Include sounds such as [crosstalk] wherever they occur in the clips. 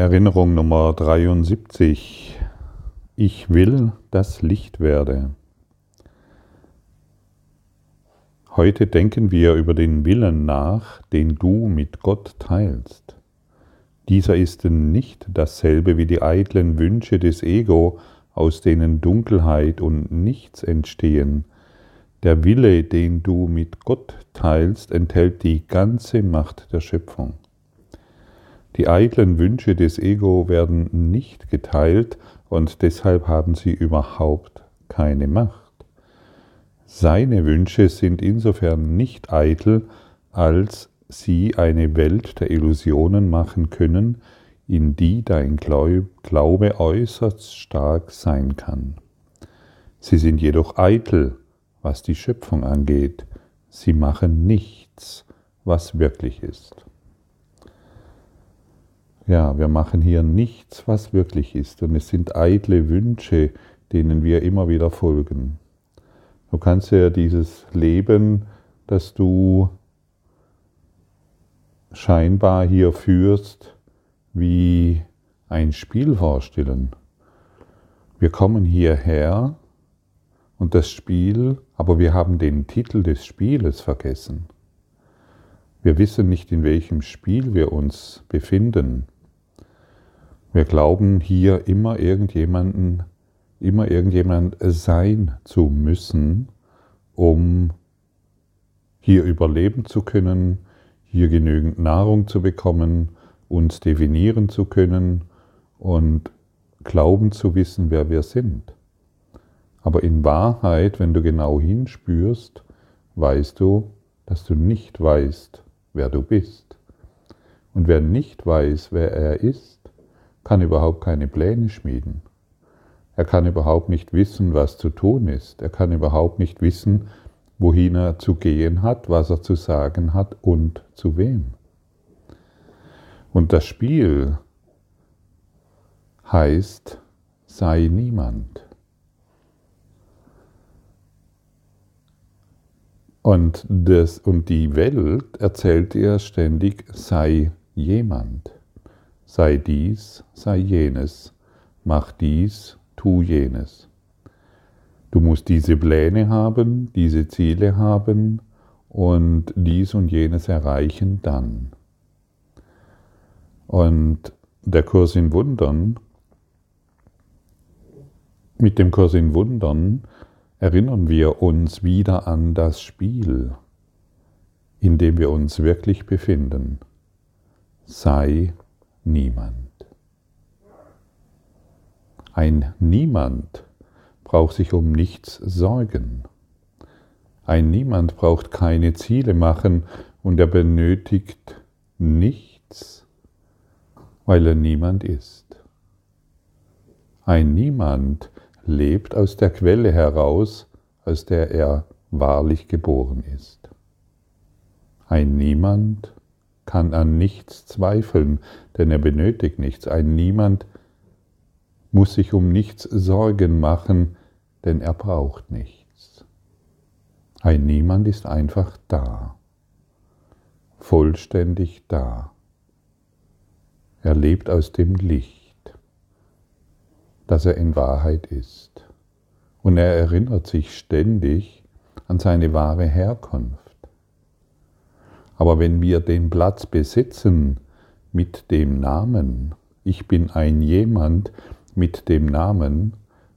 Erinnerung Nummer 73. Ich will, dass Licht werde. Heute denken wir über den Willen nach, den du mit Gott teilst. Dieser ist nicht dasselbe wie die eitlen Wünsche des Ego, aus denen Dunkelheit und nichts entstehen. Der Wille, den du mit Gott teilst, enthält die ganze Macht der Schöpfung. Die eitlen Wünsche des Ego werden nicht geteilt und deshalb haben sie überhaupt keine Macht. Seine Wünsche sind insofern nicht eitel, als sie eine Welt der Illusionen machen können, in die dein Glaube äußerst stark sein kann. Sie sind jedoch eitel, was die Schöpfung angeht. Sie machen nichts, was wirklich ist. Ja, wir machen hier nichts, was wirklich ist. Und es sind eitle Wünsche, denen wir immer wieder folgen. Du kannst ja dieses Leben, das du scheinbar hier führst, wie ein Spiel vorstellen. Wir kommen hierher und das Spiel, aber wir haben den Titel des Spieles vergessen. Wir wissen nicht, in welchem Spiel wir uns befinden. Wir glauben hier immer irgendjemanden, immer irgendjemand sein zu müssen, um hier überleben zu können, hier genügend Nahrung zu bekommen, uns definieren zu können und glauben zu wissen, wer wir sind. Aber in Wahrheit, wenn du genau hinspürst, weißt du, dass du nicht weißt, wer du bist. Und wer nicht weiß, wer er ist, kann überhaupt keine Pläne schmieden. Er kann überhaupt nicht wissen, was zu tun ist. Er kann überhaupt nicht wissen, wohin er zu gehen hat, was er zu sagen hat und zu wem. Und das Spiel heißt, sei niemand. Und, das, und die Welt erzählt dir ständig, sei jemand sei dies, sei jenes, mach dies, tu jenes. Du musst diese Pläne haben, diese Ziele haben und dies und jenes erreichen dann. Und der Kurs in Wundern, mit dem Kurs in Wundern erinnern wir uns wieder an das Spiel, in dem wir uns wirklich befinden. Sei niemand. Ein Niemand braucht sich um nichts sorgen. Ein Niemand braucht keine Ziele machen und er benötigt nichts, weil er niemand ist. Ein Niemand lebt aus der Quelle heraus, aus der er wahrlich geboren ist. Ein Niemand kann an nichts zweifeln, denn er benötigt nichts. Ein Niemand muss sich um nichts Sorgen machen, denn er braucht nichts. Ein Niemand ist einfach da, vollständig da. Er lebt aus dem Licht, das er in Wahrheit ist. Und er erinnert sich ständig an seine wahre Herkunft. Aber wenn wir den Platz besitzen mit dem Namen, ich bin ein jemand mit dem Namen,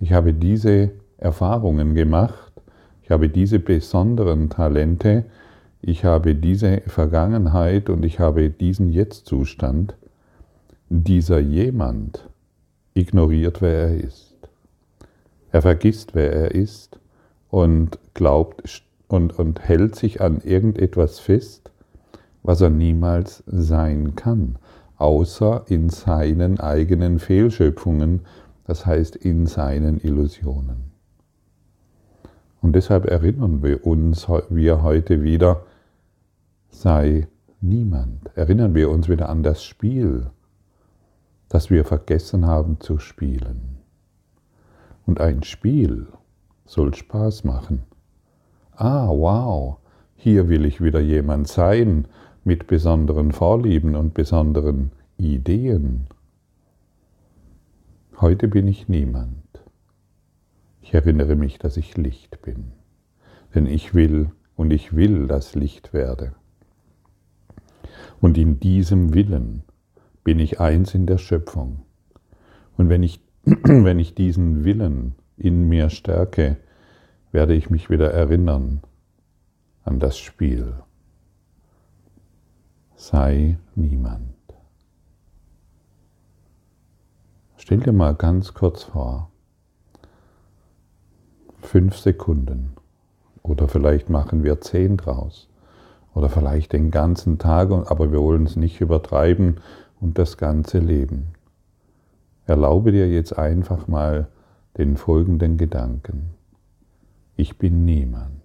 ich habe diese Erfahrungen gemacht, ich habe diese besonderen Talente, ich habe diese Vergangenheit und ich habe diesen Jetztzustand, dieser jemand ignoriert, wer er ist. Er vergisst, wer er ist und glaubt und, und hält sich an irgendetwas fest, was er niemals sein kann, außer in seinen eigenen Fehlschöpfungen, das heißt in seinen Illusionen. Und deshalb erinnern wir uns wir heute wieder, sei niemand. Erinnern wir uns wieder an das Spiel, das wir vergessen haben zu spielen. Und ein Spiel soll Spaß machen. Ah, wow, hier will ich wieder jemand sein mit besonderen Vorlieben und besonderen Ideen. Heute bin ich niemand. Ich erinnere mich, dass ich Licht bin. Denn ich will und ich will, dass Licht werde. Und in diesem Willen bin ich eins in der Schöpfung. Und wenn ich, [clears throat] wenn ich diesen Willen in mir stärke, werde ich mich wieder erinnern an das Spiel. Sei niemand. Stell dir mal ganz kurz vor, fünf Sekunden oder vielleicht machen wir zehn draus oder vielleicht den ganzen Tag, aber wir wollen es nicht übertreiben und das ganze Leben. Erlaube dir jetzt einfach mal den folgenden Gedanken. Ich bin niemand.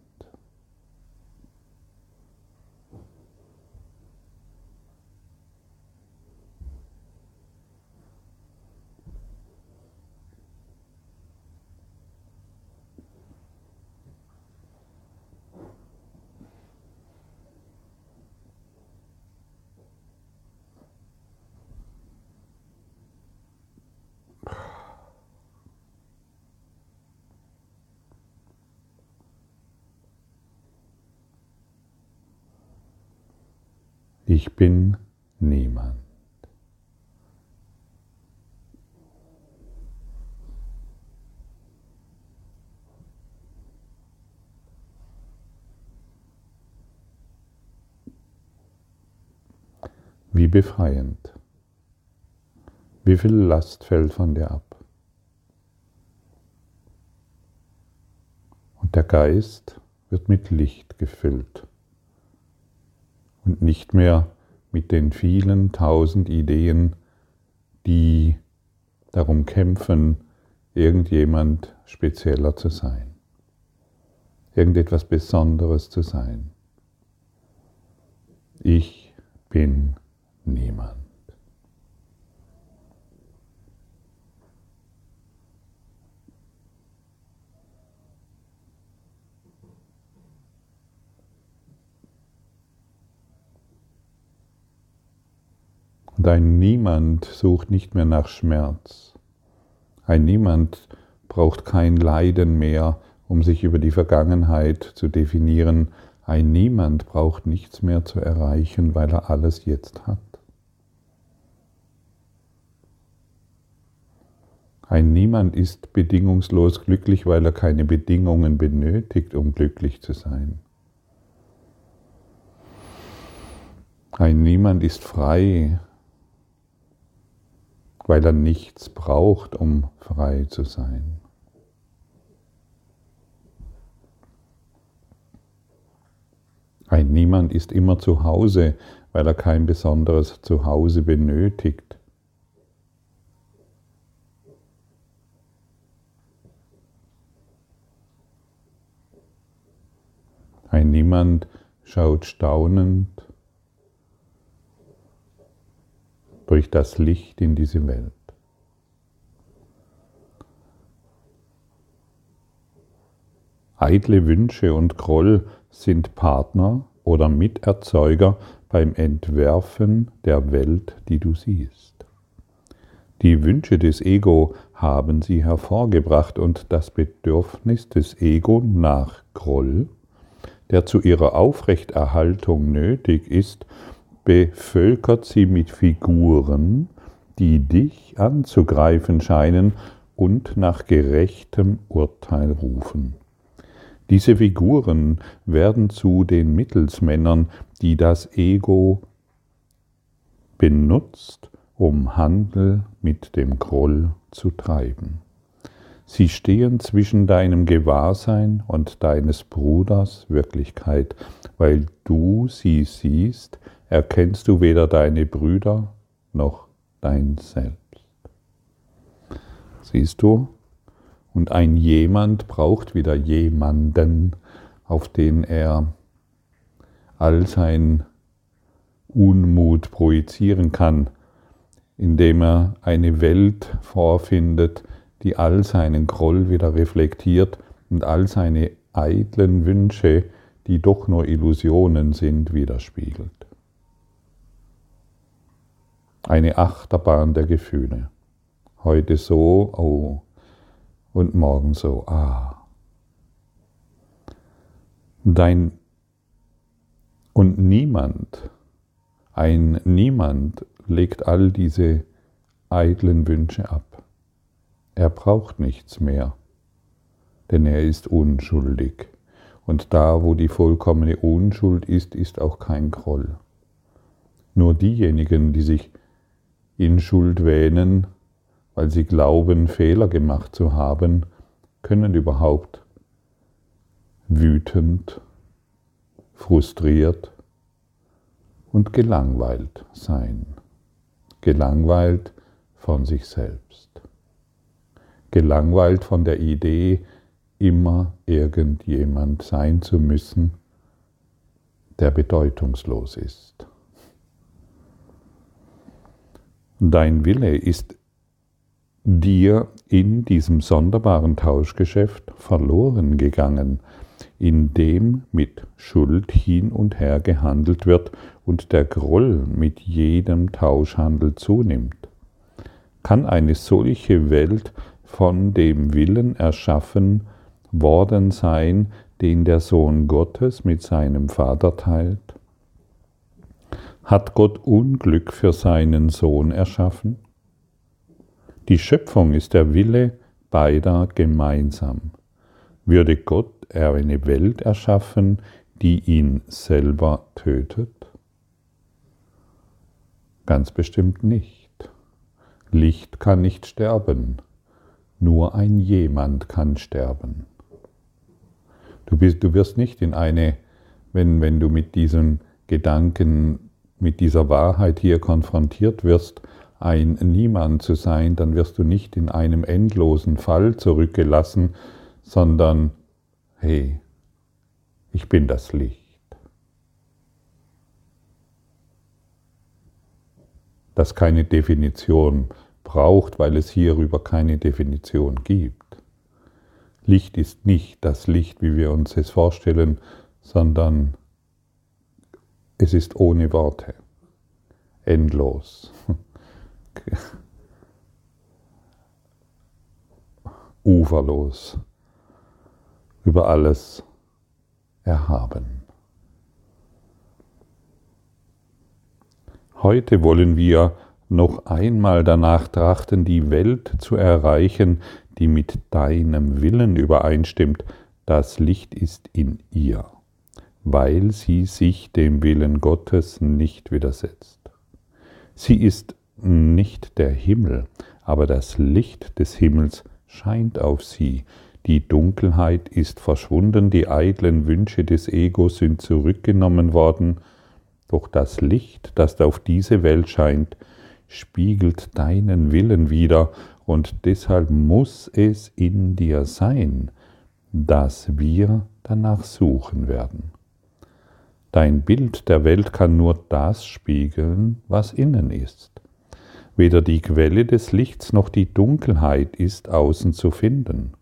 Ich bin niemand. Wie befreiend. Wie viel Last fällt von dir ab? Und der Geist wird mit Licht gefüllt und nicht mehr mit den vielen tausend Ideen, die darum kämpfen, irgendjemand spezieller zu sein, irgendetwas Besonderes zu sein. Ich bin niemand. Und ein Niemand sucht nicht mehr nach Schmerz. Ein Niemand braucht kein Leiden mehr, um sich über die Vergangenheit zu definieren. Ein Niemand braucht nichts mehr zu erreichen, weil er alles jetzt hat. Ein Niemand ist bedingungslos glücklich, weil er keine Bedingungen benötigt, um glücklich zu sein. Ein Niemand ist frei, weil er nichts braucht, um frei zu sein. Ein Niemand ist immer zu Hause, weil er kein besonderes Zuhause benötigt. Ein Niemand schaut staunend durch das Licht in diese Welt. Eitle Wünsche und Groll sind Partner oder Miterzeuger beim Entwerfen der Welt, die du siehst. Die Wünsche des Ego haben sie hervorgebracht und das Bedürfnis des Ego nach Groll, der zu ihrer Aufrechterhaltung nötig ist, bevölkert sie mit Figuren, die dich anzugreifen scheinen und nach gerechtem Urteil rufen. Diese Figuren werden zu den Mittelsmännern, die das Ego benutzt, um Handel mit dem Groll zu treiben. Sie stehen zwischen deinem Gewahrsein und deines Bruders Wirklichkeit, weil du sie siehst, erkennst du weder deine Brüder noch dein Selbst. Siehst du? Und ein jemand braucht wieder jemanden, auf den er all sein Unmut projizieren kann, indem er eine Welt vorfindet, die all seinen Groll wieder reflektiert und all seine eitlen Wünsche, die doch nur Illusionen sind, widerspiegelt. Eine Achterbahn der Gefühle. Heute so, oh, und morgen so, ah. Dein und niemand, ein Niemand legt all diese eitlen Wünsche ab. Er braucht nichts mehr, denn er ist unschuldig. Und da, wo die vollkommene Unschuld ist, ist auch kein Groll. Nur diejenigen, die sich in Schuld wähnen, weil sie glauben, Fehler gemacht zu haben, können überhaupt wütend, frustriert und gelangweilt sein. Gelangweilt von sich selbst. Gelangweilt von der Idee, immer irgendjemand sein zu müssen, der bedeutungslos ist. Dein Wille ist dir in diesem sonderbaren Tauschgeschäft verloren gegangen, in dem mit Schuld hin und her gehandelt wird und der Groll mit jedem Tauschhandel zunimmt. Kann eine solche Welt von dem Willen erschaffen worden sein, den der Sohn Gottes mit seinem Vater teilt? Hat Gott Unglück für seinen Sohn erschaffen? Die Schöpfung ist der Wille beider gemeinsam. Würde Gott eine Welt erschaffen, die ihn selber tötet? Ganz bestimmt nicht. Licht kann nicht sterben, nur ein jemand kann sterben. Du, bist, du wirst nicht in eine, wenn, wenn du mit diesem Gedanken, mit dieser Wahrheit hier konfrontiert wirst, ein Niemand zu sein, dann wirst du nicht in einem endlosen Fall zurückgelassen, sondern, hey, ich bin das Licht. Das keine Definition braucht, weil es hierüber keine Definition gibt. Licht ist nicht das Licht, wie wir uns es vorstellen, sondern es ist ohne Worte, endlos. [laughs] uferlos, über alles erhaben. Heute wollen wir noch einmal danach trachten, die Welt zu erreichen, die mit deinem Willen übereinstimmt. Das Licht ist in ihr, weil sie sich dem Willen Gottes nicht widersetzt. Sie ist nicht der Himmel, aber das Licht des Himmels scheint auf sie. Die Dunkelheit ist verschwunden, die eitlen Wünsche des Egos sind zurückgenommen worden, doch das Licht, das auf diese Welt scheint, spiegelt deinen Willen wider, und deshalb muss es in dir sein, dass wir danach suchen werden. Dein Bild der Welt kann nur das spiegeln, was innen ist. Weder die Quelle des Lichts noch die Dunkelheit ist außen zu finden.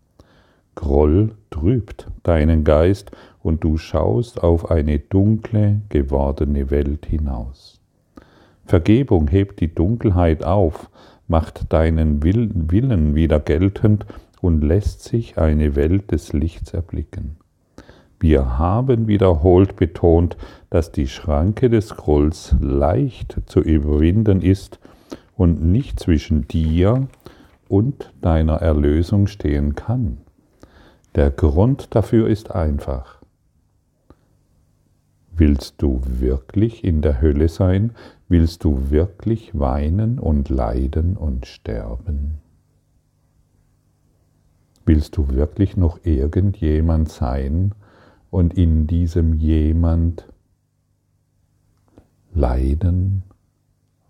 Groll trübt deinen Geist und du schaust auf eine dunkle gewordene Welt hinaus. Vergebung hebt die Dunkelheit auf, macht deinen Willen wieder geltend und lässt sich eine Welt des Lichts erblicken. Wir haben wiederholt betont, dass die Schranke des Grolls leicht zu überwinden ist und nicht zwischen dir und deiner Erlösung stehen kann. Der Grund dafür ist einfach. Willst du wirklich in der Hölle sein? Willst du wirklich weinen und leiden und sterben? Willst du wirklich noch irgendjemand sein und in diesem jemand leiden,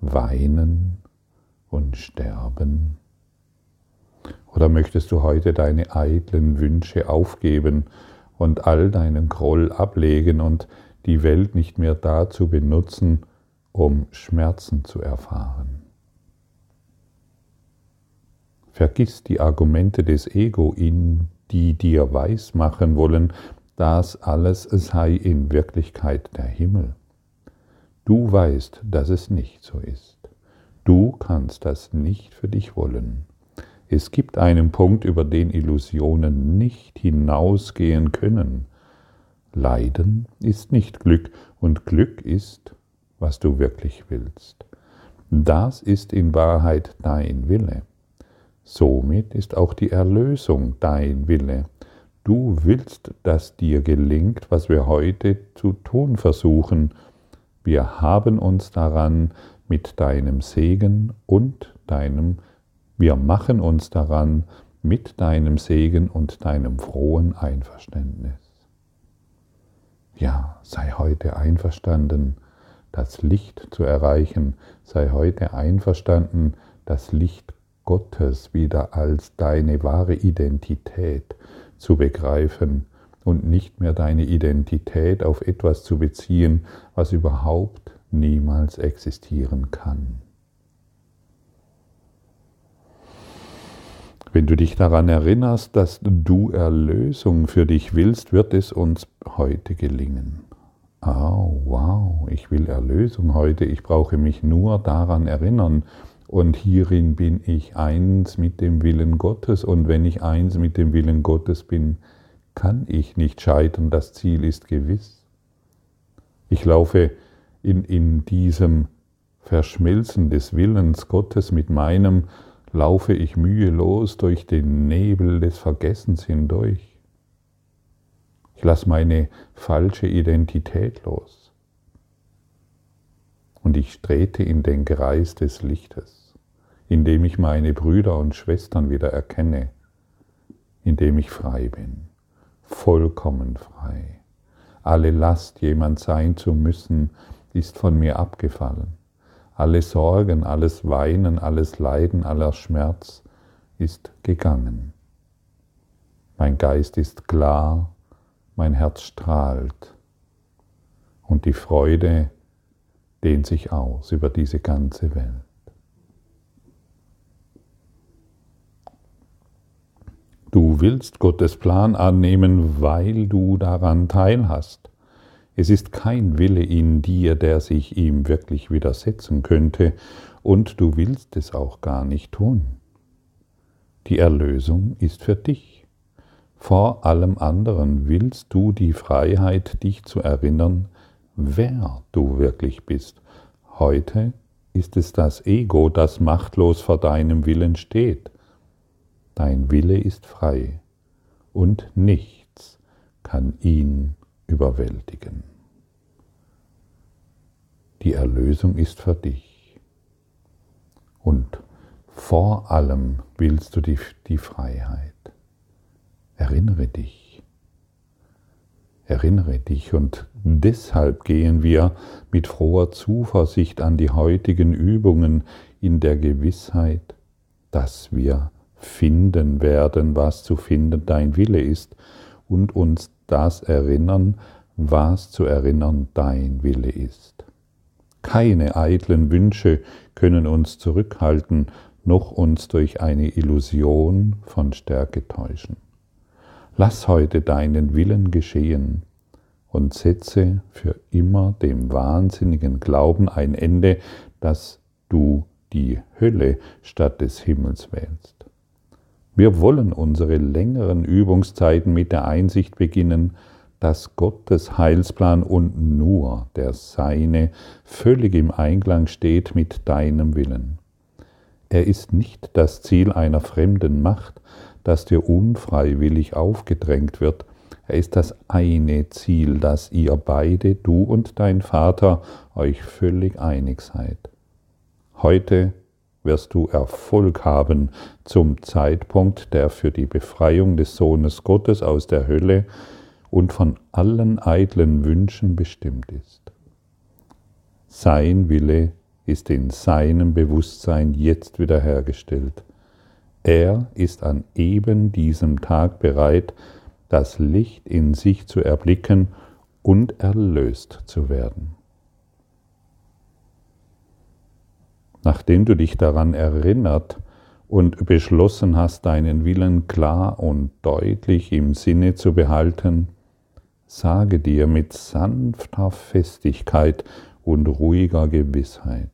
weinen und sterben? Oder möchtest du heute deine eitlen Wünsche aufgeben und all deinen Groll ablegen und die Welt nicht mehr dazu benutzen, um Schmerzen zu erfahren? Vergiss die Argumente des Ego, in die dir weismachen wollen, das alles sei in Wirklichkeit der Himmel. Du weißt, dass es nicht so ist. Du kannst das nicht für dich wollen. Es gibt einen Punkt, über den Illusionen nicht hinausgehen können. Leiden ist nicht Glück und Glück ist, was du wirklich willst. Das ist in Wahrheit dein Wille. Somit ist auch die Erlösung dein Wille. Du willst, dass dir gelingt, was wir heute zu tun versuchen. Wir haben uns daran mit deinem Segen und deinem, wir machen uns daran mit deinem Segen und deinem frohen Einverständnis. Ja, sei heute einverstanden, das Licht zu erreichen, sei heute einverstanden, das Licht Gottes wieder als deine wahre Identität zu begreifen und nicht mehr deine Identität auf etwas zu beziehen, was überhaupt niemals existieren kann. Wenn du dich daran erinnerst, dass du Erlösung für dich willst, wird es uns heute gelingen. Oh, wow, ich will Erlösung heute, ich brauche mich nur daran erinnern, und hierin bin ich eins mit dem Willen Gottes. Und wenn ich eins mit dem Willen Gottes bin, kann ich nicht scheitern. Das Ziel ist gewiss. Ich laufe in, in diesem Verschmelzen des Willens Gottes mit meinem, laufe ich mühelos durch den Nebel des Vergessens hindurch. Ich lasse meine falsche Identität los. Und ich trete in den Kreis des Lichtes indem ich meine Brüder und Schwestern wieder erkenne, indem ich frei bin, vollkommen frei. Alle Last, jemand sein zu müssen, ist von mir abgefallen. Alle Sorgen, alles Weinen, alles Leiden, aller Schmerz ist gegangen. Mein Geist ist klar, mein Herz strahlt und die Freude dehnt sich aus über diese ganze Welt. Du willst Gottes Plan annehmen, weil du daran teilhast. Es ist kein Wille in dir, der sich ihm wirklich widersetzen könnte, und du willst es auch gar nicht tun. Die Erlösung ist für dich. Vor allem anderen willst du die Freiheit, dich zu erinnern, wer du wirklich bist. Heute ist es das Ego, das machtlos vor deinem Willen steht. Dein Wille ist frei und nichts kann ihn überwältigen. Die Erlösung ist für dich. Und vor allem willst du die, die Freiheit. Erinnere dich. Erinnere dich und deshalb gehen wir mit froher Zuversicht an die heutigen Übungen in der Gewissheit, dass wir finden werden, was zu finden dein Wille ist und uns das erinnern, was zu erinnern dein Wille ist. Keine eitlen Wünsche können uns zurückhalten, noch uns durch eine Illusion von Stärke täuschen. Lass heute deinen Willen geschehen und setze für immer dem wahnsinnigen Glauben ein Ende, dass du die Hölle statt des Himmels wählst. Wir wollen unsere längeren Übungszeiten mit der Einsicht beginnen, dass Gottes Heilsplan und nur der Seine völlig im Einklang steht mit deinem Willen. Er ist nicht das Ziel einer fremden Macht, das dir unfreiwillig aufgedrängt wird, er ist das eine Ziel, dass ihr beide, du und dein Vater, euch völlig einig seid. Heute wirst du Erfolg haben zum Zeitpunkt, der für die Befreiung des Sohnes Gottes aus der Hölle und von allen eitlen Wünschen bestimmt ist. Sein Wille ist in seinem Bewusstsein jetzt wiederhergestellt. Er ist an eben diesem Tag bereit, das Licht in sich zu erblicken und erlöst zu werden. Nachdem du dich daran erinnert und beschlossen hast, deinen Willen klar und deutlich im Sinne zu behalten, sage dir mit sanfter Festigkeit und ruhiger Gewissheit,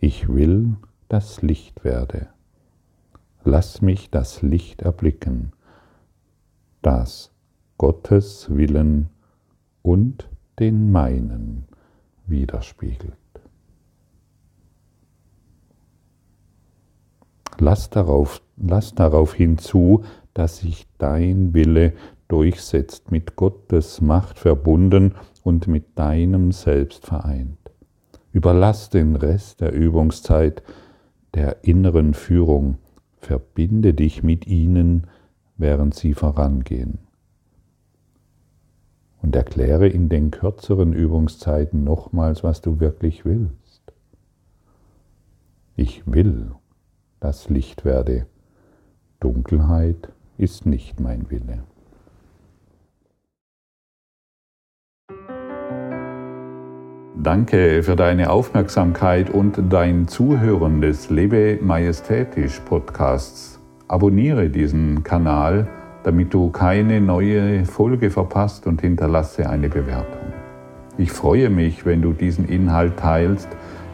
ich will das Licht werde. Lass mich das Licht erblicken, das Gottes Willen und den meinen widerspiegelt. Lass darauf, lass darauf hinzu, dass sich dein Wille durchsetzt, mit Gottes Macht verbunden und mit deinem Selbst vereint. Überlass den Rest der Übungszeit der inneren Führung, verbinde dich mit ihnen, während sie vorangehen. Und erkläre in den kürzeren Übungszeiten nochmals, was du wirklich willst. Ich will, dass Licht werde. Dunkelheit ist nicht mein Wille. Danke für deine Aufmerksamkeit und dein Zuhören des Lebe Majestätisch Podcasts. Abonniere diesen Kanal, damit du keine neue Folge verpasst und hinterlasse eine Bewertung. Ich freue mich, wenn du diesen Inhalt teilst,